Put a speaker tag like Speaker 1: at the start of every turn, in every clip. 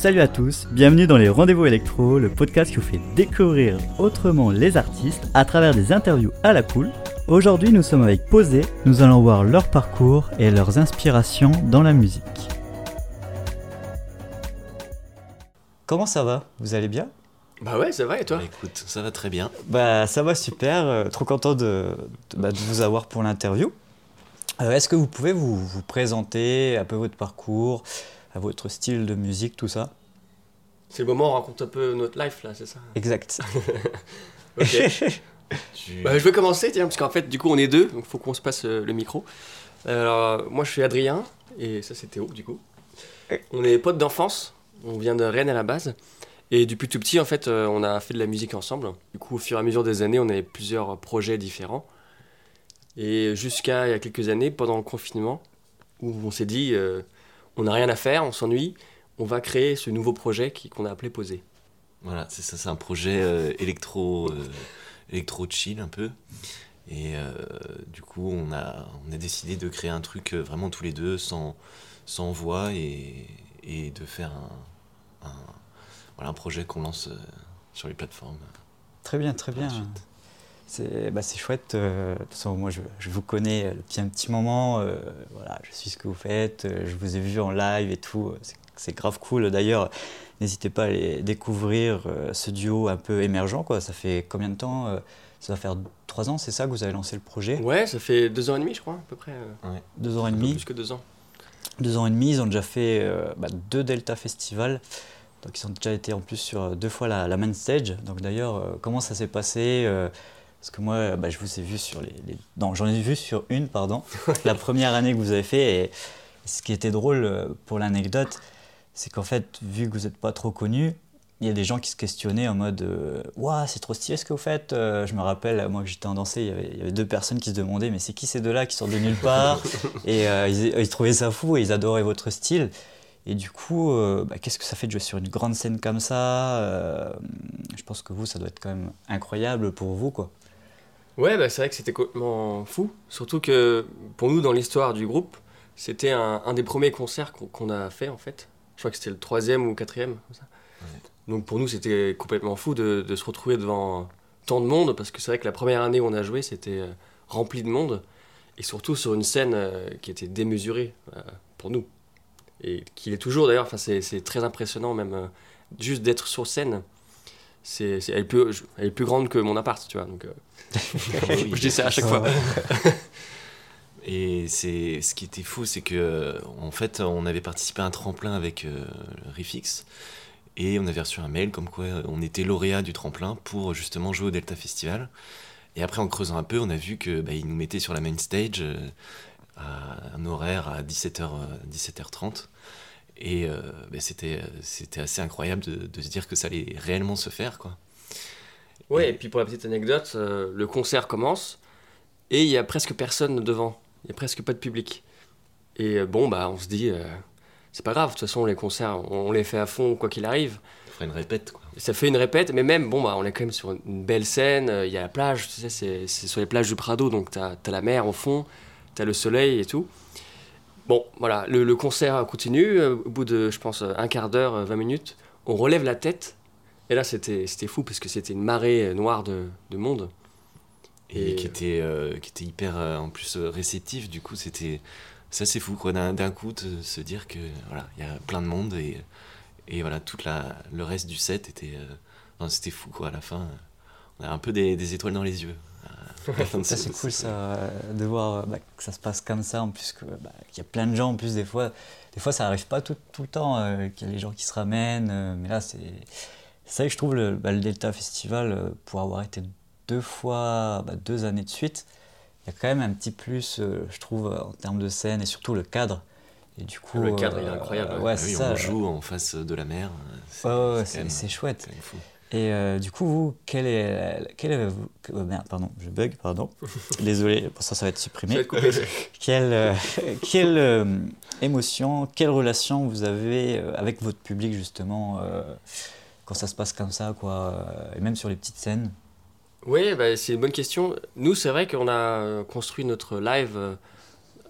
Speaker 1: Salut à tous, bienvenue dans les Rendez-vous Électro, le podcast qui vous fait découvrir autrement les artistes à travers des interviews à la cool. Aujourd'hui, nous sommes avec Posé, nous allons voir leur parcours et leurs inspirations dans la musique. Comment ça va? Vous allez bien?
Speaker 2: Bah ouais, ça va et toi?
Speaker 3: Bah, écoute, ça va très bien.
Speaker 1: Bah ça va super, euh, trop content de, de- bah, de vous avoir pour l'interview. Euh, Est-ce que vous pouvez vous, vous présenter un peu votre parcours, à votre style de musique, tout ça
Speaker 2: C'est le moment où on raconte un peu notre life là, c'est ça
Speaker 1: Exact.
Speaker 2: Ok.
Speaker 3: Tu-
Speaker 2: bah, je vais commencer, tiens, parce qu'en fait, du coup, on est deux, donc faut qu'on se passe euh, le micro. Alors, moi, je suis Adrien, et ça, c'est Théo, du coup. On est potes d'enfance, on vient de Rennes à la base. Et depuis tout petit, en fait, euh, on a fait de la musique ensemble. Du coup, au fur et à mesure des années, on avait plusieurs projets différents. Et jusqu'à il y a quelques années, pendant le confinement, où on s'est dit, euh, on n'a rien à faire, on s'ennuie, on va créer ce nouveau projet qui- qu'on a appelé Poser.
Speaker 3: Voilà, c'est ça, c'est un projet euh, électro, euh, électro chill un peu. Et euh, du coup, on a, on a décidé de créer un truc euh, vraiment tous les deux, sans, sans voix, et, et de faire un, un- voilà, un projet qu'on lance euh, sur les plateformes.
Speaker 1: Très bien, très bien. C'est bah, c'est chouette. euh, de toute façon, moi, je, je vous connais depuis un petit moment. euh, voilà, je suis ce que vous faites. euh, je vous ai vu en live et tout. c'est- grave cool. D'ailleurs, n'hésitez pas à aller découvrir euh, ce duo un peu émergent. Quoi. Ça fait combien de temps euh, Ça va faire trois ans, c'est ça que vous avez lancé le projet?
Speaker 2: Ouais, ça fait deux ans et demi, je crois, à peu près.
Speaker 1: Deux ans et demi.
Speaker 2: Plus que deux ans.
Speaker 1: Deux ans et demi, ils ont déjà fait euh, bah, deux Delta Festival. Donc ils ont déjà été en plus sur deux fois la, la main stage. Donc d'ailleurs, euh, comment ça s'est passé euh, Parce que moi, euh, bah, je vous ai vu sur les... les- Non, j'en ai vu sur une, pardon. la première année que vous avez fait. Et ce qui était drôle euh, pour l'anecdote, c'est qu'en fait, vu que vous n'êtes pas trop connu, il y a des gens qui se questionnaient en mode Waouh, c'est trop stylé ce que vous faites. Euh, je me rappelle, moi que j'étais en dansée, il y, avait, il y avait deux personnes qui se demandaient Mais c'est qui ces deux-là qui sortent de nulle part Et euh, ils, ils trouvaient ça fou et ils adoraient votre style. Et du coup, euh, bah, qu'est-ce que ça fait de jouer sur une grande scène comme ça Je pense que vous, ça doit être quand même incroyable pour vous, quoi.
Speaker 2: Ouais, bah, c'est vrai que c'était complètement fou. Surtout que pour nous, dans l'histoire du groupe, c'était un, un des premiers concerts qu'on a fait en fait. Je crois que c'était le troisième ou quatrième. comme ça. Donc pour nous, c'était complètement fou de, de se retrouver devant tant de monde parce que c'est vrai que la première année où on a joué, c'était euh, rempli de monde et surtout sur une scène euh, qui était démesurée euh, pour nous et qui l'est toujours d'ailleurs. Enfin, c'est très impressionnant même juste d'être sur scène. C'est, c'est- elle, est plus, elle est plus grande que mon appart, tu vois. Donc, euh,
Speaker 3: Oui,
Speaker 2: je dis ça à chaque fois.
Speaker 3: Et c'est ce qui était fou, c'est que en fait, on avait participé à un tremplin avec euh, Rifix et on avait reçu un mail comme quoi euh, on était lauréat du tremplin pour justement jouer au Delta Festival. Et après, en creusant un peu, on a vu que bah, ils nous mettaient sur la main stage euh, à un horaire à 17h, euh, 17h30. Et euh, bah, c'était c'était assez incroyable de, de se dire que ça allait réellement se faire, quoi.
Speaker 2: Ouais, et puis pour la petite anecdote, euh, le concert commence et il y a presque personne devant. Il n'y a presque pas de public. Et euh, bon, bah, on se dit, euh, c'est pas grave, de toute façon, les concerts, on, on les fait à fond, quoi qu'il arrive.
Speaker 3: On ferait une répète, quoi.
Speaker 2: Ça fait une répète, mais même, bon, bah, on est quand même sur une belle scène, euh, il y a la plage, tu sais, c'est c'est sur les plages du Prado, donc t'as as la mer au fond, t'as le soleil et tout. Bon, voilà, le, le concert continue, euh, au bout de, je pense, un quart d'heure, euh, 20 minutes, on relève la tête, et là, c'était c'était fou, parce que c'était une marée euh, noire de, de monde.
Speaker 3: et,
Speaker 2: Et-
Speaker 3: qui était euh, qui était hyper euh, en plus euh, réceptif du coup c'était ça c'est fou quoi d'un coup de se dire que voilà il y a plein de monde et et voilà toute la le reste du set était euh, c'était fou quoi à la fin on a un peu des, des étoiles dans les yeux
Speaker 1: Ça,
Speaker 3: ce-
Speaker 1: c'est cool, ça, euh, de voir euh, bah, que ça se passe comme ça, en plus que, bah, qu'il y a plein de gens, en plus, des fois, des fois ça arrive pas tout, tout le temps, euh, qu'il y a les gens qui se ramènent, euh, mais là, c'est... C'est vrai que je trouve le, bah, le Delta Festival, pour avoir été deux fois, bah, deux années de suite, il y a quand même un petit plus, euh, je trouve, en termes de scène, et surtout le cadre. Et du coup,
Speaker 2: Le cadre, il est incroyable,
Speaker 1: Ouais,
Speaker 3: Ah
Speaker 1: c'est
Speaker 3: oui,
Speaker 1: ça.
Speaker 3: on joue en face de la mer
Speaker 1: Ouais, ouais,
Speaker 3: c'est
Speaker 1: chouette. Et euh, du coup, vous, quel est, quel est vous- que- oh, merde, pardon, je bug, pardon. Désolé, pour ça, ça va être supprimé.
Speaker 2: va être coupé.
Speaker 1: Quelle, euh, quelle euh, émotion, quelle relation vous avez avec votre public justement quand ça se passe comme ça, quoi, et même sur les petites scènes?
Speaker 2: Oui, bah, c'est une bonne question. Nous, c'est vrai qu'on a construit notre live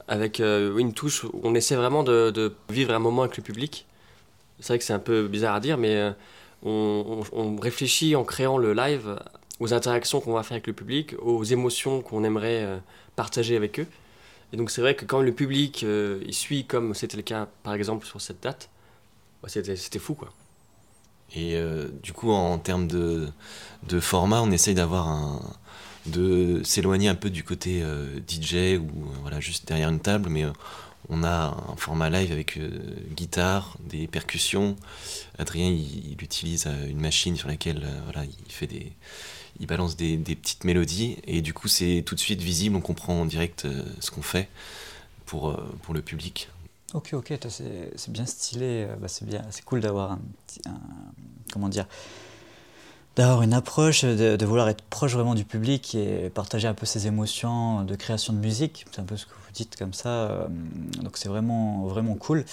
Speaker 2: avec une touche où on essaie vraiment de, de vivre un moment avec le public. c'est vrai que c'est un peu bizarre à dire, mais on, réfléchit en créant le live aux interactions qu'on va faire avec le public, aux émotions qu'on aimerait euh, partager avec eux. Et donc c'est vrai que quand le public euh, il suit comme c'était le cas par exemple sur cette date, bah, c'était fou quoi.
Speaker 3: Et euh, du coup, en termes de, de format, on essaye d'avoir un. de s'éloigner un peu du côté euh, DJ ou voilà, juste derrière une table, mais on a un format live avec euh, guitare, des percussions. Adrien, il, il utilise euh, une machine sur laquelle euh, voilà, il fait des. Il balance des, petites mélodies et du coup c'est tout de suite visible, on comprend en direct ce qu'on fait pour, pour le public.
Speaker 1: Ok, ok, c'est bien stylé, bah, c'est bien, c'est cool d'avoir un, comment dire, d'avoir une approche, de, de vouloir être proche vraiment du public et partager un peu ses émotions de création de musique. C'est un peu ce que dites comme ça, euh, donc c'est vraiment, vraiment cool.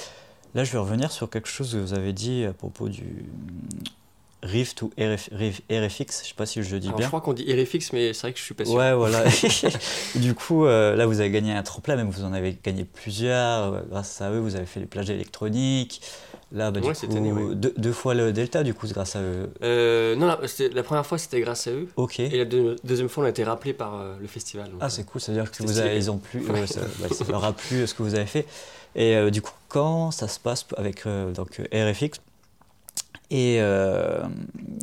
Speaker 1: Là, je vais revenir sur quelque chose que vous avez dit à propos du Rift ou RF, RF- RFX, je sais pas si je dis
Speaker 2: Alors,
Speaker 1: bien.
Speaker 2: je crois qu'on dit RFX, mais c'est vrai que je suis pas sûr.
Speaker 1: Ouais, voilà. du coup, euh, là, vous avez gagné un tremplin, même vous en avez gagné plusieurs. Euh, Grâce à eux, vous avez fait les plages électroniques. Là, bah, du
Speaker 2: Ouais,
Speaker 1: coup,
Speaker 2: année, ouais.
Speaker 1: deux, deux fois le Delta, du coup, grâce à eux.
Speaker 2: Euh, non, la, première fois c'était grâce à eux,
Speaker 1: Ok.
Speaker 2: et la deux- deuxième fois on a été rappelé par euh, le festival. donc,
Speaker 1: Ah, c'est cool, ça veut dire que vous avez, ils ont plu, ça, bah, ça leur a plu ce que vous avez fait. Et du coup, quand ça se passe avec donc, RFX et euh,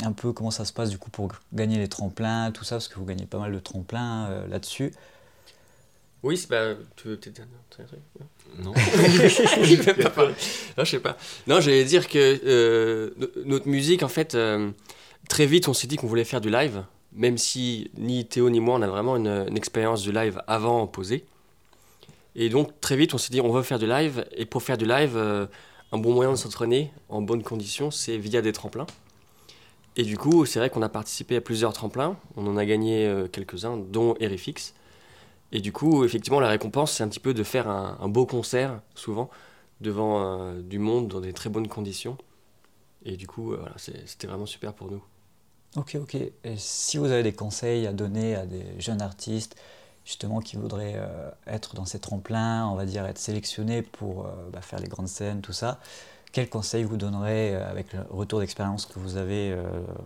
Speaker 1: un peu comment ça se passe du coup pour gagner les tremplins, tout ça, parce que vous gagnez pas mal de tremplins euh, là-dessus.
Speaker 2: Oui, c'est- bah, tu veux peut-être dire un truc
Speaker 3: Non
Speaker 2: Je vais pas parler. Non, je sais pas. Non, j'allais dire que euh, no- notre musique, en fait, euh, très vite, on s'est dit qu'on voulait faire du live, même si ni Théo ni moi, on a vraiment une, une expérience du live avant posée. Et donc, très vite, on s'est dit, on veut faire du live, et pour faire du live, euh, un bon moyen de s'entraîner en bonnes conditions, c'est via des tremplins. Et du coup, c'est vrai qu'on a participé à plusieurs tremplins, on en a gagné euh, quelques-uns, dont RFX. Et du coup, effectivement, la récompense, c'est un petit peu de faire un, beau concert, souvent, devant euh, du monde, dans des très bonnes conditions. Et du coup, euh, voilà, c'était vraiment super pour nous.
Speaker 1: Ok, ok. Et si vous avez des conseils à donner à des jeunes artistes, justement, qui voudraient euh, être dans ces tremplins, on va dire être sélectionnés pour euh, bah, faire les grandes scènes, tout ça, quels conseils vous donnerez euh, avec le retour d'expérience que vous avez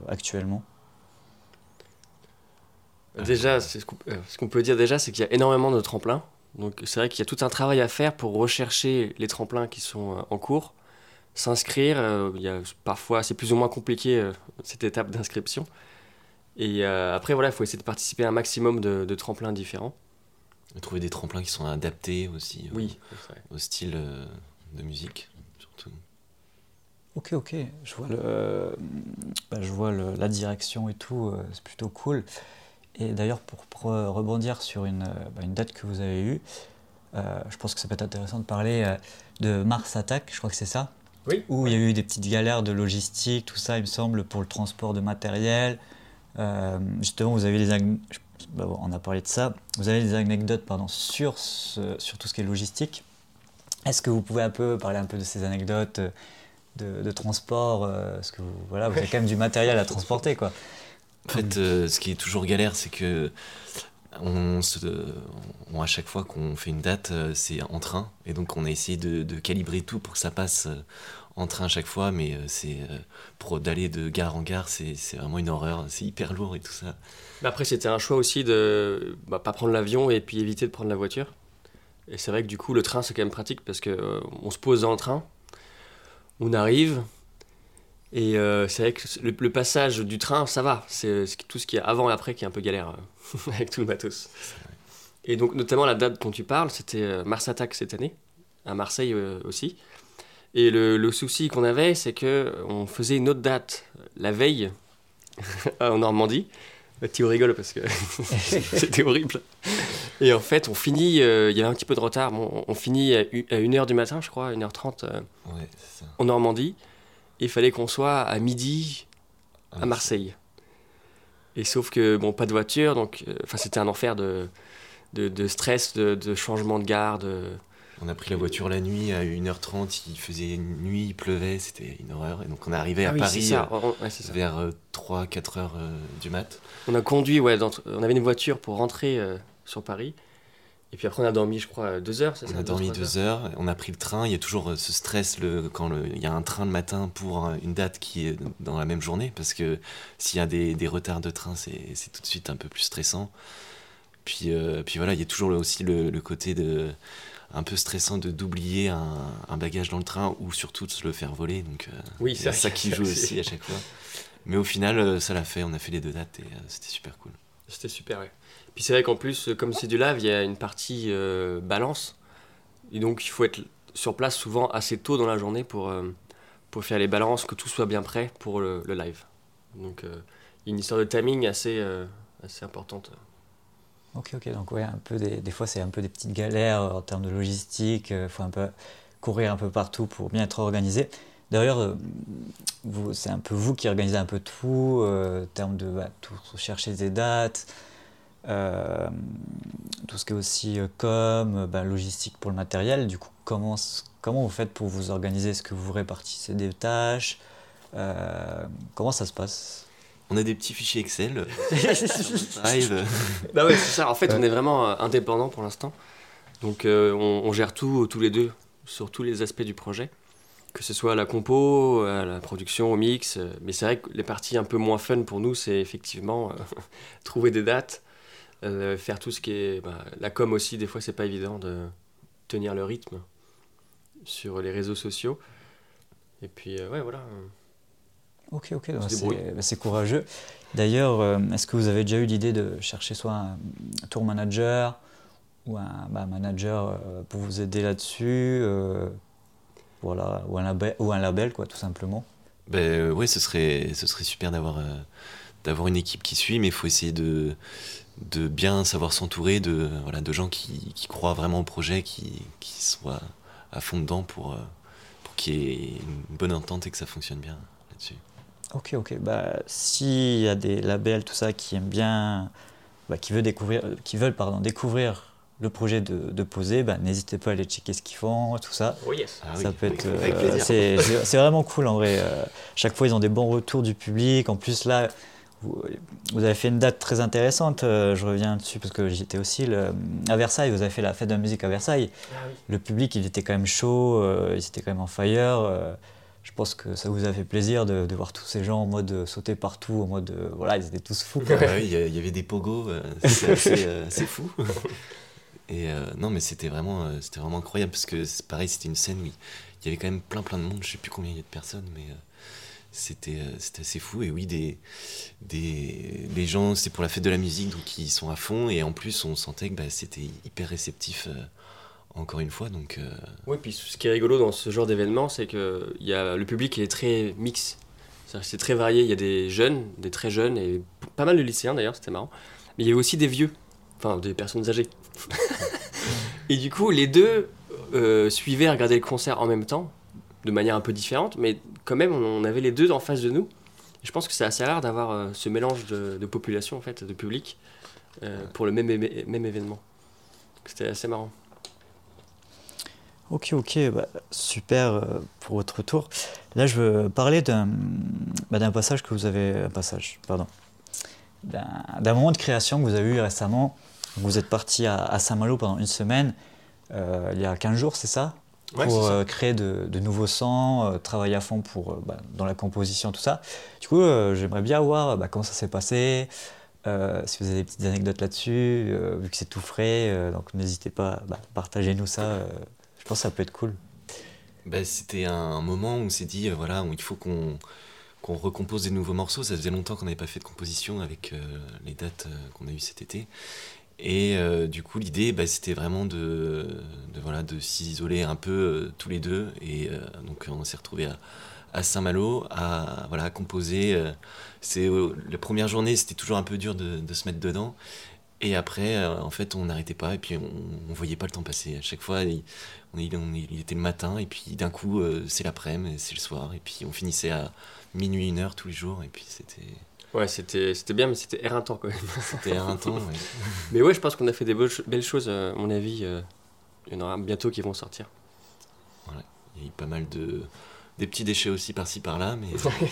Speaker 1: actuellement?
Speaker 2: Déjà, ce qu'on peut dire déjà, c'est qu'il y a énormément de tremplins. Donc c'est vrai qu'il y a tout un travail à faire pour rechercher les tremplins qui sont en cours, s'inscrire. parfois, c'est plus ou moins compliqué cette étape d'inscription. Et euh, après, voilà, il faut essayer de participer à un maximum de, de tremplins différents.
Speaker 3: Trouver des tremplins qui sont adaptés aussi euh,
Speaker 2: Oui,
Speaker 3: au style euh, de musique, surtout.
Speaker 1: Ok, ok. Je vois, le, bah, je vois le- la direction et tout, euh, c'est plutôt cool. Et d'ailleurs, pour, pour, rebondir sur une, bah, une date que vous avez eue, euh, je pense que ça peut être intéressant de parler euh, de Mars Attack, je crois que c'est ça
Speaker 2: Oui.
Speaker 1: Où il y a eu des petites galères de logistique, tout ça, il me semble, pour le transport de matériel. Euh, justement, vous avez je- bah, on a parlé de ça. Vous avez des anecdotes pardon, sur, ce- sur tout ce qui est logistique. Est-ce que vous pouvez un peu parler un peu de ces anecdotes euh, de, de transport euh, Parce que vous, voilà, vous avez quand même du matériel à transporter, quoi.
Speaker 3: En fait, euh, ce qui est toujours galère, c'est que on se, on- à chaque fois qu'on fait une date, c'est en train, et donc on a essayé de, de calibrer tout pour que ça passe en train à chaque fois, mais euh, c'est euh, pour d'aller de gare en gare, c'est vraiment une horreur, c'est hyper lourd et tout ça.
Speaker 2: Mais après, c'était un choix aussi de bah, pas prendre l'avion et puis éviter de prendre la voiture. Et c'est vrai que du coup, le train, c'est quand même pratique parce que euh, on se pose dans le train, on arrive, et euh, c'est vrai que le, passage du train, ça va. C'est tout ce qui est avant et après qui est un peu galère avec tout le matos. Et donc, notamment la date dont tu parles, c'était Mars Attack cette année, à Marseille aussi. Et le, le souci qu'on avait, c'est que on faisait une autre date la veille en Normandie. Tu rigoles parce que c'était horrible. Et en fait, on finit, euh, il y avait un petit peu de retard, bon, on finit à 1h du matin, je crois, 1h30 euh,
Speaker 3: Ouais, c'est ça.
Speaker 2: en Normandie. Et il fallait qu'on soit à midi
Speaker 3: Ah,
Speaker 2: à Marseille. Et sauf que, bon, pas de voiture, donc euh, c'était un enfer de, de, de stress, de, de changement de gare.
Speaker 3: On a pris la voiture la nuit à 1h30, il faisait nuit, il pleuvait, c'était une horreur, et donc on est arrivé à
Speaker 2: Ah oui,
Speaker 3: Paris
Speaker 2: ça,
Speaker 3: euh,
Speaker 2: ouais,
Speaker 3: vers 3-4 heures euh, du mat.
Speaker 2: On a conduit, ouais, dans- on avait une voiture pour rentrer euh, sur Paris. Et puis après, on a dormi, je crois, deux heures, c'est ça
Speaker 3: On a dormi
Speaker 2: trois
Speaker 3: deux heures, on a pris le train. Il y a toujours euh, ce stress le, quand le- il y a un train le matin pour euh, une date qui est dans la même journée, parce que s'il y a des, des retards de train, c'est tout de suite un peu plus stressant. Puis, euh, puis voilà, il y a toujours aussi le, le côté de, un peu stressant de d'oublier un, un bagage dans le train ou surtout de se le faire voler. Donc euh,
Speaker 2: Oui, c'est
Speaker 3: ça qui joue aussi à chaque fois. Mais au final, euh, ça l'a fait. On a fait les deux dates et euh, c'était super cool.
Speaker 2: C'était super, ouais. Puis c'est vrai qu'en plus, comme c'est du live, il y a une partie euh, balance. Et donc, il faut être sur place souvent assez tôt dans la journée pour, euh, pour faire les balances, que tout soit bien prêt pour le, le live. Donc, euh, il y a une histoire de timing assez, assez importante.
Speaker 1: Ok, ok, donc ouais, un peu des, des fois c'est un peu des petites galères euh, en termes de logistique, il faut un peu courir un peu partout pour bien être organisé. D'ailleurs, euh, c'est un peu vous qui organisez un peu tout, euh, en termes de bah, chercher des dates, euh, tout ce qui est aussi euh, com, euh, bah, logistique pour le matériel. Du coup, comment, comment vous faites pour vous organiser? Est-ce que vous répartissez des tâches? Euh, Comment ça se passe?
Speaker 3: On a des petits fichiers Excel.
Speaker 2: Bah ouais, c'est ça. En fait, on est vraiment euh, indépendants pour l'instant. Donc, euh, on, on gère tout, tous les deux, sur tous les aspects du projet. Que ce soit à la compo, à la production, au mix. euh, Mais c'est vrai que les parties un peu moins fun pour nous, c'est effectivement euh, trouver des dates, euh, faire tout ce qui est. bah, la com aussi, des fois, c'est pas évident de tenir le rythme sur les réseaux sociaux. Et puis, ouais, voilà.
Speaker 1: Ok, ok, c'est
Speaker 2: débrouille.
Speaker 1: bah, c'est courageux. D'ailleurs, euh, est-ce que vous avez déjà eu l'idée de chercher soit un tour manager ou un bah, manager euh, pour vous aider là-dessus euh, voilà, ou, un label, ou un label, quoi, tout simplement?
Speaker 3: Ben euh, ouais, ce serait, ce serait super d'avoir euh, une équipe qui suit, mais il faut essayer de, de bien savoir s'entourer de, voilà, de gens qui, qui croient vraiment au projet, qui, qui soient à fond dedans pour, euh, pour qu'il y ait une bonne entente et que ça fonctionne bien là-dessus.
Speaker 1: Ok, ok. Bah, S'il y a des labels, tout ça, qui aiment bien, bah, qui veulent découvrir, euh, qui veulent, pardon, découvrir le projet de, de poser, bah, n'hésitez pas à aller checker ce qu'ils font, tout ça.
Speaker 2: Oh yes
Speaker 3: Ah
Speaker 1: ça
Speaker 3: oui,
Speaker 1: peut
Speaker 3: avec-
Speaker 1: être.
Speaker 3: avec
Speaker 1: euh,
Speaker 3: plaisir.
Speaker 1: c'est c'est- vraiment cool en vrai. Euh, chaque fois, ils ont des bons retours du public. En plus, là, vous, vous avez fait une date très intéressante. euh, je reviens dessus parce que j'étais aussi le- à Versailles. Vous avez fait la fête de la musique à Versailles.
Speaker 2: Ah oui.
Speaker 1: Le public, il était quand même chaud. euh, ils étaient quand même en fire. Je pense que ça vous a fait plaisir de, de voir tous ces gens en mode euh, sauter partout, en mode euh, voilà, ils étaient tous fous. quoi.
Speaker 3: Oui, il y, avait des pogos, euh, assez fou. Et euh, non, mais c'était vraiment, euh, c'était vraiment incroyable parce que c'est pareil, c'était une scène où il y avait quand même plein plein de monde, je sais plus combien il y a de personnes, mais euh, c'était c'était assez fou. Et oui, des, des, les gens, c'est pour la fête de la musique, donc ils sont à fond. Et en plus, on sentait que bah, c'était hyper réceptif, encore une fois. Donc euh,
Speaker 2: Oui, puis ce qui est rigolo dans ce genre d'événement, c'est que y a, le public est très mix. C'est-à-dire que C'est très varié. Il y a des jeunes, des très jeunes, et pas mal de lycéens d'ailleurs, c'était marrant. Mais il y a aussi des vieux, enfin des personnes âgées. et du coup, les deux euh, suivaient regardaient le concert en même temps, de manière un peu différente, mais quand même, on, avait les deux en face de nous. Et je pense que c'est assez rare d'avoir euh, ce mélange de, de population, en fait, de public, euh, pour le même, même événement. C'était assez marrant.
Speaker 1: Ok, ok, bah, super euh, pour votre retour. Là, je veux parler d'un bah, passage que vous avez. Un passage, pardon. D'un moment de création que vous avez eu récemment. Vous êtes parti à, à Saint-Malo pendant une semaine, euh, il y a 15 jours, c'est ça?
Speaker 2: Ouais,
Speaker 1: Pour
Speaker 2: ça.
Speaker 1: euh, créer de, de nouveaux sons, euh, travailler à fond pour, bah, dans la composition, tout ça. Du coup, j'aimerais bien voir comment ça s'est passé, euh, si vous avez des petites anecdotes là-dessus, euh, vu que c'est tout frais. euh, donc n'hésitez pas, bah, partagez-nous ça. Je pense que ça peut être cool.
Speaker 3: bah, c'était un moment où on s'est dit, euh, voilà, où il faut qu'on qu'on recompose des nouveaux morceaux. Ça faisait longtemps qu'on n'avait pas fait de composition avec euh, les dates euh, qu'on a eues cet été. Et euh, du coup, l'idée, bah, c'était vraiment de, voilà, de s'isoler un peu tous les deux. Et donc, on s'est retrouvés à, Saint-Malo à, voilà, composer. c'est, la première journée, c'était toujours un peu dur de se mettre dedans. Et après, euh, en fait, on n'arrêtait pas et puis on, on voyait pas le temps passer. À chaque fois, il, on, il, on- il était le matin et puis d'un coup, euh, c'est l'après-midi, c'est le soir. Et puis on finissait à minuit, une heure tous les jours. Et puis c'était,
Speaker 2: Ouais, c'était c'était bien, mais c'était éreintant quand même.
Speaker 3: c'était temps. ouais.
Speaker 2: Mais ouais, je pense qu'on a fait des beaux- belles choses, euh, à mon avis. il y en aura bientôt qui vont sortir.
Speaker 3: Il y a eu pas mal de des petits déchets aussi par-ci par-là, mais ouais,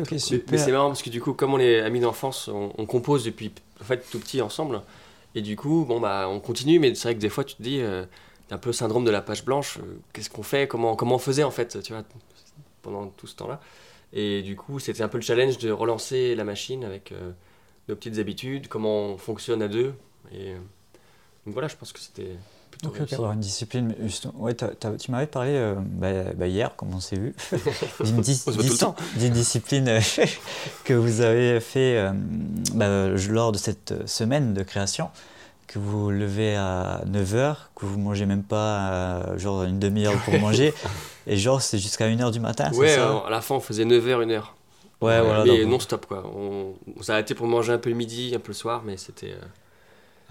Speaker 1: ok,
Speaker 2: Mais, mais c'est marrant parce que du coup, comme on est amis d'enfance, on, on compose depuis en fait tout petit ensemble. Et du coup, bon, bah, on continue, mais c'est vrai que des fois, tu te dis, euh, un peu le syndrome de la page blanche. euh, Qu'est-ce qu'on fait comment, comment on faisait, en fait, tu vois, pendant tout ce temps-là. Et du coup, c'était un peu le challenge de relancer la machine avec euh, nos petites habitudes, comment on fonctionne à deux. Et euh, donc voilà, je pense que c'était plutôt
Speaker 1: avoir une discipline. mais Ouais, tu m'avais parlé euh, bah, bah, hier, comme on s'est vu, d'une dis- discipline euh, que vous avez fait euh, bah, lors de cette semaine de création, que vous levez à 9h, que vous mangez même pas euh, genre une demi-heure pour manger, et genre c'est jusqu'à 1h du matin,
Speaker 2: Ouais,
Speaker 1: ça?
Speaker 2: à la fin, on faisait 9h, 1h.
Speaker 1: Ouais, voilà.
Speaker 2: mais non-stop, quoi. On, on s'est arrêté pour manger un peu le midi, un peu le soir, mais c'était. euh,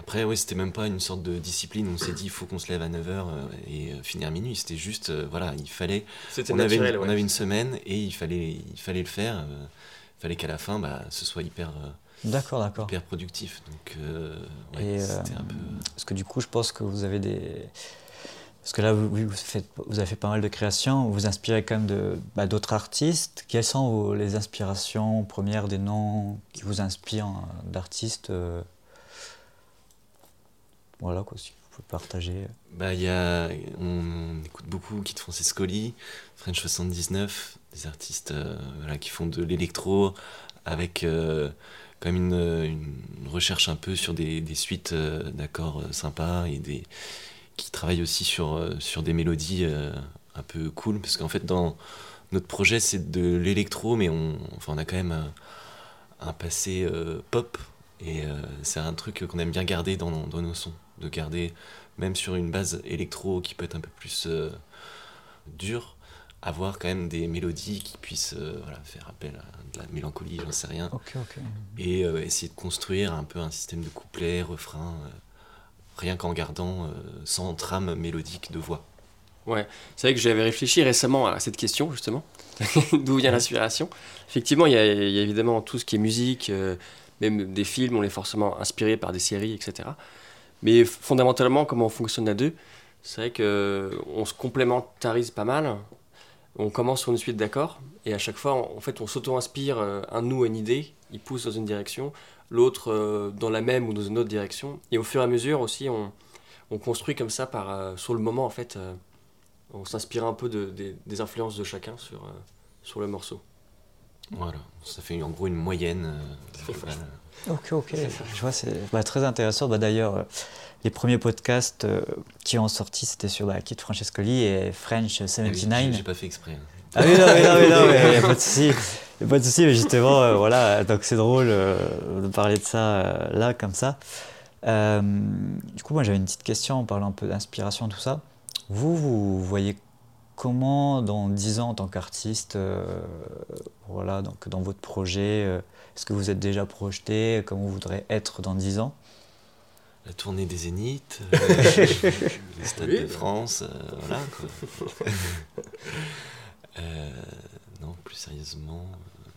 Speaker 3: Après, oui, c'était même pas une sorte de discipline. On s'est dit, il faut qu'on se lève à 9h et euh, finir à minuit. C'était juste, euh, voilà, il fallait.
Speaker 2: C'était
Speaker 3: On avait,
Speaker 2: naturel,
Speaker 3: une, on avait une semaine et il fallait, il fallait le faire. euh, Il fallait qu'à la fin, bah, ce soit hyper, euh,
Speaker 1: D'accord, d'accord.
Speaker 3: hyper productif. Donc, euh, ouais,
Speaker 1: Et,
Speaker 3: c'était
Speaker 1: euh,
Speaker 3: un peu.
Speaker 1: Parce que du coup, je pense que vous avez des. Parce que là, vous, faites, vous avez fait pas mal de créations, vous vous inspirez quand même de, bah, d'autres artistes. Quelles sont vos- les inspirations premières, des noms qui vous inspirent euh, d'artistes euh, Voilà, quoi, si vous pouvez partager.
Speaker 3: Bah, y a, on, écoute beaucoup Kid Francescoli, French 79, des artistes euh, qui font de l'électro avec euh, quand même une, une recherche un peu sur des, des suites euh, d'accords euh, sympas et des, qui travaillent aussi sur, sur des mélodies un peu cool parce qu'en fait dans notre projet c'est de l'électro mais on, enfin, a quand même un, passé pop et euh, c'est un truc qu'on aime bien garder dans, dans nos sons. De garder même sur une base électro qui peut être un peu plus euh, dure, avoir quand même des mélodies qui puissent euh, voilà, faire appel à de la mélancolie, j'en sais rien, et euh, essayer de construire un peu un système de couplets, refrains, euh, rien qu'en gardant euh, sans trame mélodique de voix.
Speaker 2: C'est vrai que j'avais réfléchi récemment à cette question, justement. D'où vient l'inspiration? Effectivement, il y, a, il y a évidemment tout ce qui est musique, euh, même des films, on est forcément inspiré par des séries, etc. Mais fondamentalement, comment on fonctionne à deux, c'est vrai qu'on se complémentarise pas mal. On commence sur une suite d'accords, et à chaque fois, en fait, on s'auto-inspire euh, un nous une idée, il pousse dans une direction, l'autre euh, dans la même ou dans une autre direction. Et au fur et à mesure aussi, on, on construit comme ça par, euh, sur le moment, en fait. on s'inspire un peu de, des- des influences de chacun sur, sur le morceau.
Speaker 3: Voilà, ça fait en gros une moyenne. euh.
Speaker 1: Ok, ok. Je vois, c'est bah, très intéressant. Bah, D'ailleurs, euh, les premiers podcasts euh, qui ont sorti, c'était sur bah, Kid Francescoli et French
Speaker 3: Ah oui,
Speaker 1: 79.
Speaker 3: j'ai- pas fait exprès. hein.
Speaker 1: Ah oui, non, mais non, mais non, mais y a pas de souci. Y a pas de souci, mais justement, euh, voilà, donc c'est drôle euh, de parler de ça euh, là, comme ça. Euh, du coup, moi j'avais une petite question en parlant un peu d'inspiration, tout ça. Vous, vous voyez comment dans 10 ans en tant qu'artiste, euh, voilà, donc dans votre projet, euh, est-ce que vous êtes déjà projeté Comment vous voudrez être dans 10 ans?
Speaker 3: La tournée des Zéniths, euh, les stades
Speaker 2: Oui,
Speaker 3: de. France, euh, voilà quoi. Euh, non, plus sérieusement,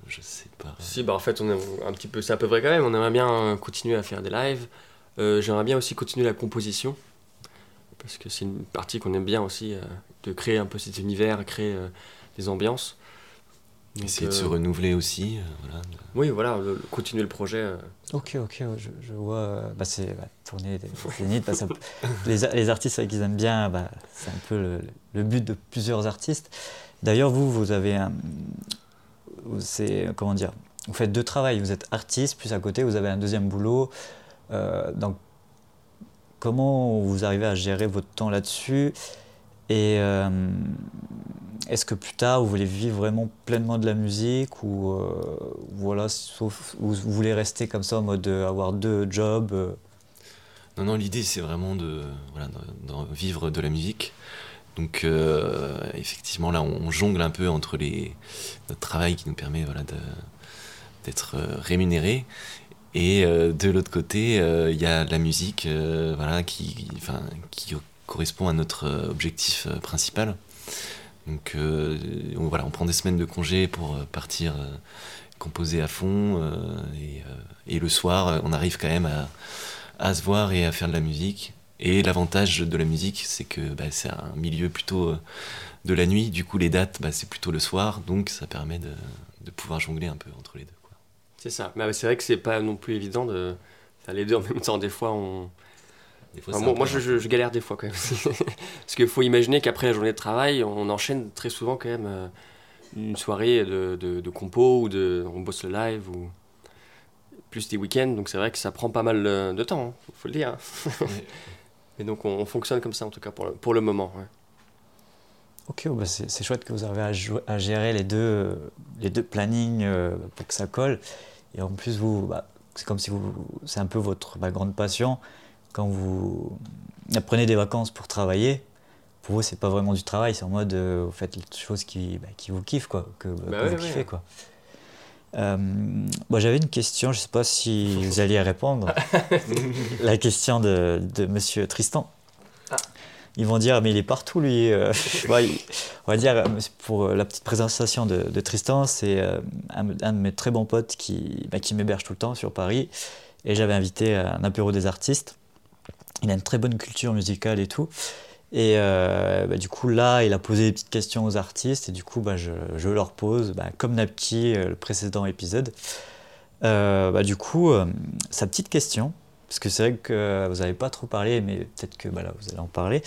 Speaker 3: je sais pas.
Speaker 2: Si, bah en fait, on est un petit peu, c'est à peu vrai quand même. On aimerait bien continuer à faire des lives. Euh, J'aimerais bien aussi continuer la composition. Parce que c'est une partie qu'on aime bien aussi, de créer un peu cet univers, créer euh, des ambiances. Donc,
Speaker 3: Essayer de se
Speaker 2: euh,
Speaker 3: renouveler aussi, euh, voilà.
Speaker 2: Oui, voilà, le- le- continuer le projet. euh,
Speaker 1: Ok, ok, je, je vois. euh, Bah, c'est bah, tourner des zéniths, bah, ça- les, les artistes avec qui ils aiment bien, bah, c'est un peu le, le but de plusieurs artistes. D'ailleurs, vous, vous avez un. C'est. Comment dire Vous faites deux travails. Vous êtes artiste, plus à côté, vous avez un deuxième boulot. Euh, donc, comment vous arrivez à gérer votre temps là-dessus? Et euh, est-ce que plus tard, vous voulez vivre vraiment pleinement de la musique ou euh, voilà, sauf ou vous voulez rester comme ça en mode euh, avoir deux jobs euh,
Speaker 3: Non, non, l'idée c'est vraiment de vivre de la musique. Donc euh, effectivement là on, on jongle un peu entre les, notre travail qui nous permet voilà, d'être euh, rémunéré et euh, de l'autre côté euh, il y a la musique euh, voilà, qui, enfin, qui correspond à notre euh, objectif euh, principal. Donc euh, on, voilà, on prend des semaines de congé pour partir composer à fond et, le soir on arrive quand même à, à se voir et à faire de la musique. Et l'avantage de la musique, c'est que bah, c'est un milieu plutôt de la nuit. Du coup, les dates, bah, c'est plutôt le soir. Donc, ça permet de, de pouvoir jongler un peu entre les deux.
Speaker 2: C'est ça. Mais c'est vrai que c'est pas non plus évident de faire les deux en même temps. Des fois, on.
Speaker 3: Des fois,
Speaker 2: Enfin,
Speaker 3: c'est
Speaker 2: moi, je, je- je galère des fois quand même. Parce qu'il faut imaginer qu'après la journée de travail, on enchaîne très souvent quand même euh, une soirée de, de, de compo ou de, on bosse le live ou plus des week-ends. Donc c'est vrai que ça prend pas mal euh, de temps, il faut le dire.
Speaker 3: Ouais.
Speaker 2: Et donc on, on fonctionne comme ça en tout cas pour le, pour le moment. ouais.
Speaker 1: Ok, bah c'est chouette que vous arrivez à, gérer les deux, les deux plannings euh, pour que ça colle. Et en plus, vous, bah, c'est comme si vous, c'est un peu votre bah, grande passion. Quand vous prenez des vacances pour travailler, pour vous, c'est pas vraiment du travail, c'est en mode euh, vous faites les choses qui, bah, qui vous kiffent, quoi, que, que
Speaker 2: Bah
Speaker 1: vous
Speaker 2: ouais,
Speaker 1: kiffez,
Speaker 2: ouais.
Speaker 1: quoi. Euh, j'avais une question, je sais pas si vous alliez répondre. La question de, de Monsieur Tristan.
Speaker 2: Ah.
Speaker 1: Ils vont dire, mais il est partout, lui. euh. Ouais, on va dire, pour la petite présentation de, de Tristan, c'est euh, un, un de mes très bons potes qui, bah, qui m'héberge tout le temps sur Paris. Et j'avais invité à un apéro des artistes. Il a une très bonne culture musicale et tout. Et euh, bah, du coup, là, il a posé des petites questions aux artistes. Et du coup, bah, je, leur pose, bah, comme Napki, euh, le précédent épisode. Euh, bah, du coup, sa petite question, parce que c'est vrai que vous n'avez pas trop parlé, mais peut-être que là, vous allez en parler.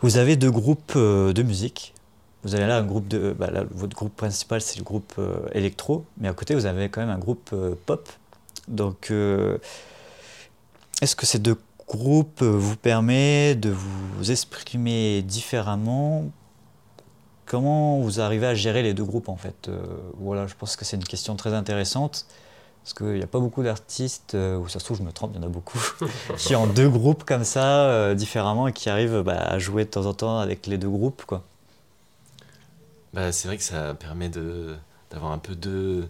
Speaker 1: Vous avez deux groupes de musique. Vous avez là un groupe de. là, votre groupe principal, c'est le groupe électro, mais à côté, vous avez quand même un groupe pop. Donc, euh, est-ce que ces deux groupes vous permettent de vous exprimer différemment? Comment vous arrivez à gérer les deux groupes en fait? Euh, Voilà, je pense que c'est une question très intéressante. Parce qu'il n'y a pas beaucoup d'artistes, euh, ou ça se trouve, je me trompe, il y en a beaucoup, qui ont deux groupes comme ça, différemment, et qui arrivent bah, à jouer de temps en temps avec les deux groupes. Quoi.
Speaker 3: Bah, c'est vrai que ça permet de d'avoir un peu de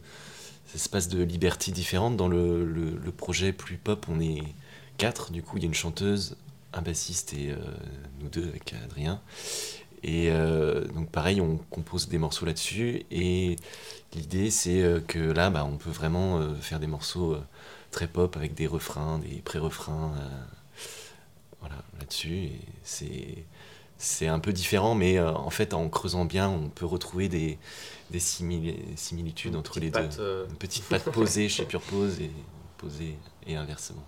Speaker 3: espaces de liberté différentes. Dans le, le, projet plus pop, on est quatre. Du coup, il y a une chanteuse, un bassiste et euh, nous deux avec Adrien. Et euh, donc pareil, on compose des morceaux là-dessus. Et l'idée, c'est euh, que là, bah, on peut vraiment faire des morceaux très pop avec des refrains, des pré-refrains. voilà, là-dessus. C'est c'est un peu différent, mais euh, en fait, en creusant bien, on peut retrouver des, des simili- similitudes entre les deux.
Speaker 2: euh.
Speaker 3: Une petite patte posée chez Pure Pose et posée et inversement.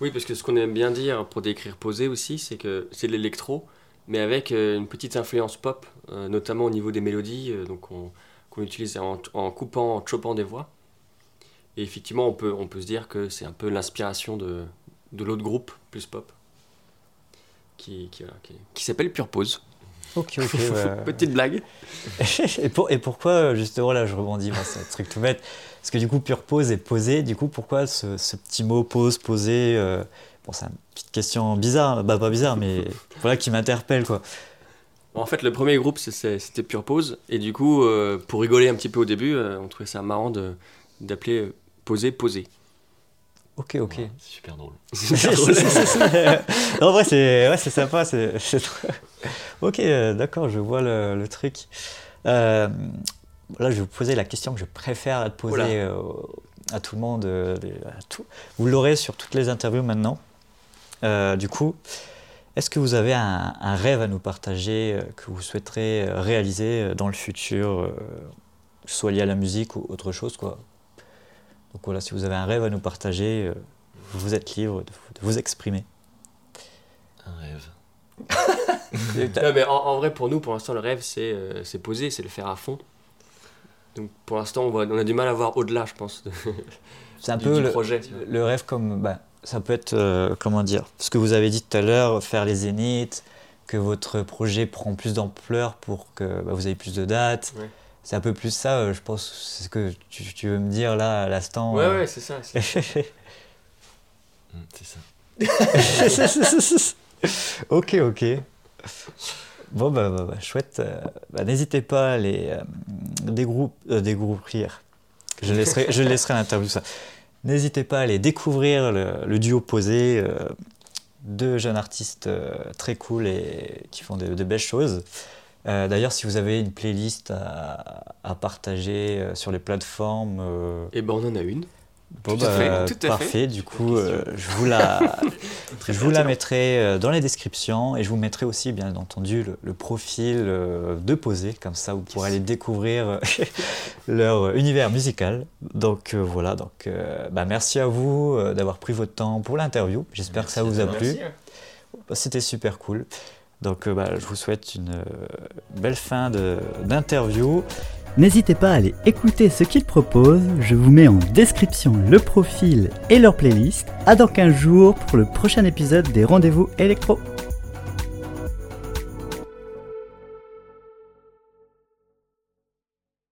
Speaker 2: Oui, parce que ce qu'on aime bien dire pour décrire posé aussi, c'est que c'est de l'électro, mais avec euh, une petite influence pop, euh, notamment au niveau des mélodies, donc on- qu'on utilise en, en coupant, en chopant des voix. Et effectivement, on peut, on peut se dire que c'est un peu l'inspiration de, de l'autre groupe, plus pop, qui, qui, voilà, qui- qui s'appelle Pure Pose.
Speaker 1: Ok, ok.
Speaker 2: Petite blague.
Speaker 1: et, pour- et pourquoi, justement, là, je rebondis, moi, c'est un truc tout bête. Parce que du coup, pure pause et posé, du coup, pourquoi ce, ce petit mot pause, posé euh, Bon, c'est une petite question bizarre, bah pas bizarre, mais voilà, qui m'interpelle, quoi.
Speaker 2: En fait, le premier groupe, c'était Pure Pose. Et du coup, euh, pour rigoler un petit peu au début, euh, on trouvait ça marrant d'appeler euh, Posé Posé.
Speaker 1: Ok, ok.
Speaker 3: Voilà, c'est super drôle.
Speaker 1: en vrai, c'est ouais, c'est sympa. ok, euh, d'accord, je vois le, le truc. Euh, là, je vais vous poser la question que je préfère poser euh, à tout le monde. euh, à tout. Vous l'aurez sur toutes les interviews maintenant. Euh, du coup, est-ce que vous avez un, un rêve à nous partager euh, que vous souhaiterez réaliser euh, dans le futur, euh, soit lié à la musique ou autre chose quoi? Donc voilà, si vous avez un rêve à nous partager, euh, vous êtes libre de, vous- de vous exprimer.
Speaker 3: Un rêve.
Speaker 2: Non, mais en, en vrai, pour nous, pour l'instant, le rêve, c'est euh, c'est poser, c'est le faire à fond. Donc pour l'instant, on, a du mal à voir au-delà, je pense,
Speaker 1: C'est un
Speaker 2: du,
Speaker 1: peu
Speaker 2: du
Speaker 1: le,
Speaker 2: projet.
Speaker 1: le rêve comme. bah, ça peut être. euh, comment dire Ce que vous avez dit tout à l'heure, faire les zéniths, que votre projet prend plus d'ampleur pour que bah, vous ayez plus de dates.
Speaker 2: Ouais.
Speaker 1: C'est un peu plus ça, euh, je pense. C'est ce que tu, tu veux me dire là à l'instant.
Speaker 2: Ouais,
Speaker 1: euh.
Speaker 2: ouais, c'est ça. c'est-
Speaker 3: c'est ça.
Speaker 1: ok, ok. Bon, bah, bah, bah, chouette. Euh, bah, N'hésitez pas à les euh, dégrou- euh, dégroupir. Je laisserai, je laisserai l'interview ça. N'hésitez pas à aller découvrir le, le duo posé. euh, deux jeunes artistes euh, très cool et qui font de, de belles choses. Euh, D'ailleurs, si vous avez une playlist à, à partager euh, sur les plateformes, euh,
Speaker 2: Et ben, on en a une.
Speaker 1: Bon,
Speaker 2: Tout à
Speaker 1: bah,
Speaker 2: fait, tout à
Speaker 1: parfait.
Speaker 2: fait.
Speaker 1: Du coup, euh, je vous la, je vous la mettrai dans les descriptions et je vous mettrai aussi, bien entendu, le, le profil euh, de Posé. Comme ça, vous pourrez aller découvrir leur univers musical. Donc euh, voilà. Donc, euh, bah, merci à vous euh, d'avoir pris votre temps pour l'interview. J'espère que ça vous a plu.
Speaker 2: Merci.
Speaker 1: Bah, C'était super cool. Donc euh, bah, je vous souhaite une euh, belle fin d'interview.
Speaker 4: N'hésitez pas à aller écouter ce qu'ils proposent, je vous mets en description le profil et leur playlist. À dans 15 jours pour le prochain épisode des Rendez-vous électro.